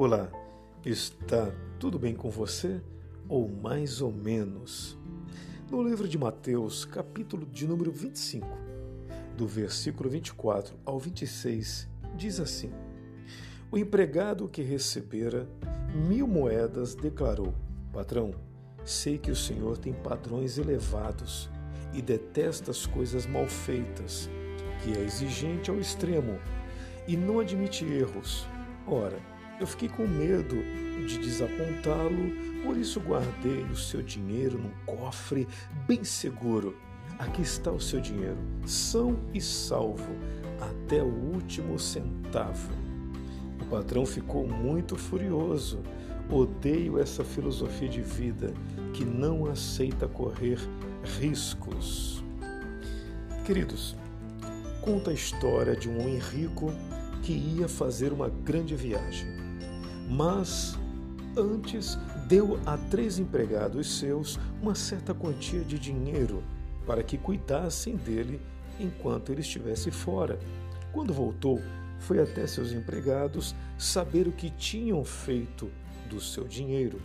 Olá, está tudo bem com você? Ou mais ou menos? No livro de Mateus, capítulo de número 25, do versículo 24 ao 26, diz assim: O empregado que recebera mil moedas declarou: Patrão, sei que o senhor tem padrões elevados e detesta as coisas mal feitas, que é exigente ao extremo e não admite erros. Ora, eu fiquei com medo de desapontá-lo, por isso guardei o seu dinheiro num cofre bem seguro. Aqui está o seu dinheiro, são e salvo, até o último centavo. O patrão ficou muito furioso. Odeio essa filosofia de vida que não aceita correr riscos. Queridos, conta a história de um homem rico que ia fazer uma grande viagem mas antes deu a três empregados seus uma certa quantia de dinheiro para que cuidassem dele enquanto ele estivesse fora. Quando voltou, foi até seus empregados saber o que tinham feito do seu dinheiro.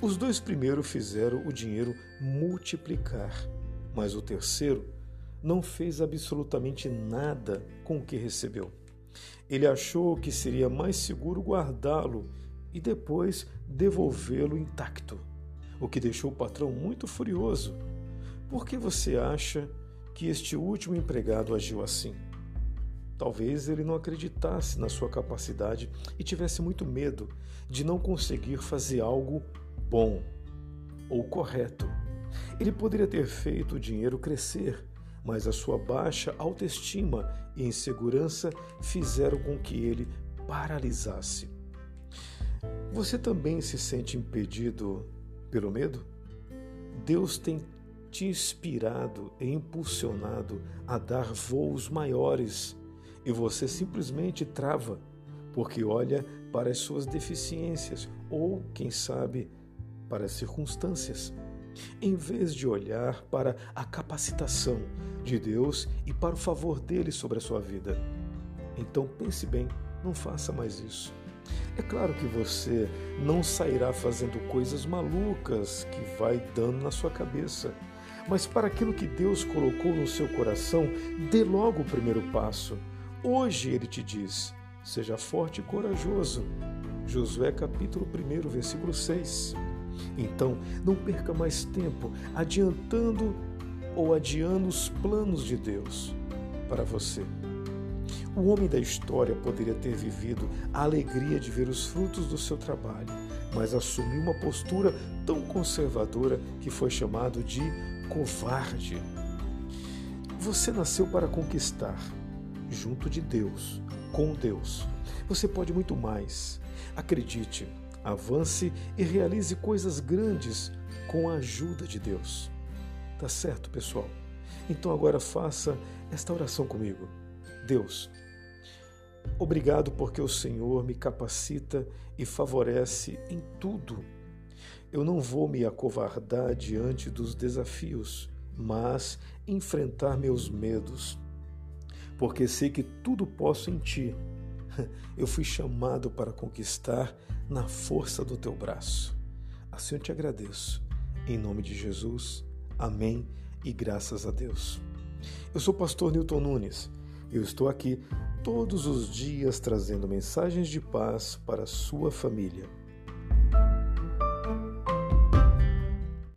Os dois primeiros fizeram o dinheiro multiplicar, mas o terceiro não fez absolutamente nada com o que recebeu. Ele achou que seria mais seguro guardá-lo e depois devolvê-lo intacto, o que deixou o patrão muito furioso. Por que você acha que este último empregado agiu assim? Talvez ele não acreditasse na sua capacidade e tivesse muito medo de não conseguir fazer algo bom ou correto. Ele poderia ter feito o dinheiro crescer, mas a sua baixa autoestima e insegurança fizeram com que ele paralisasse. Você também se sente impedido pelo medo? Deus tem te inspirado e impulsionado a dar voos maiores e você simplesmente trava porque olha para as suas deficiências ou, quem sabe, para as circunstâncias, em vez de olhar para a capacitação de Deus e para o favor dele sobre a sua vida. Então pense bem, não faça mais isso. É claro que você não sairá fazendo coisas malucas que vai dando na sua cabeça. Mas para aquilo que Deus colocou no seu coração, dê logo o primeiro passo. Hoje ele te diz: seja forte e corajoso. Josué capítulo 1, versículo 6. Então, não perca mais tempo adiantando ou adiando os planos de Deus para você. O homem da história poderia ter vivido a alegria de ver os frutos do seu trabalho, mas assumiu uma postura tão conservadora que foi chamado de covarde. Você nasceu para conquistar, junto de Deus, com Deus. Você pode muito mais. Acredite, avance e realize coisas grandes com a ajuda de Deus. Tá certo, pessoal? Então agora faça esta oração comigo. Deus, obrigado porque o Senhor me capacita e favorece em tudo. Eu não vou me acovardar diante dos desafios, mas enfrentar meus medos, porque sei que tudo posso em Ti. Eu fui chamado para conquistar na força do Teu braço. Assim eu te agradeço. Em nome de Jesus, amém e graças a Deus. Eu sou o pastor Newton Nunes eu estou aqui todos os dias trazendo mensagens de paz para a sua família.